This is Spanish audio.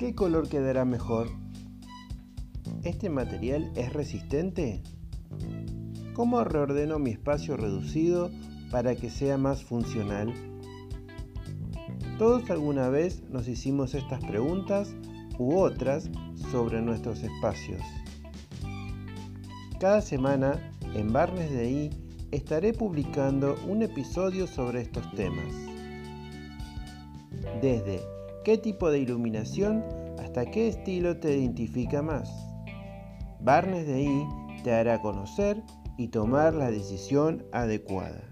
¿Qué color quedará mejor? ¿Este material es resistente? ¿Cómo reordeno mi espacio reducido para que sea más funcional? Todos alguna vez nos hicimos estas preguntas u otras sobre nuestros espacios. Cada semana en Barnes de I estaré publicando un episodio sobre estos temas. Desde qué tipo de iluminación hasta qué estilo te identifica más. Barnes de I te hará conocer y tomar la decisión adecuada.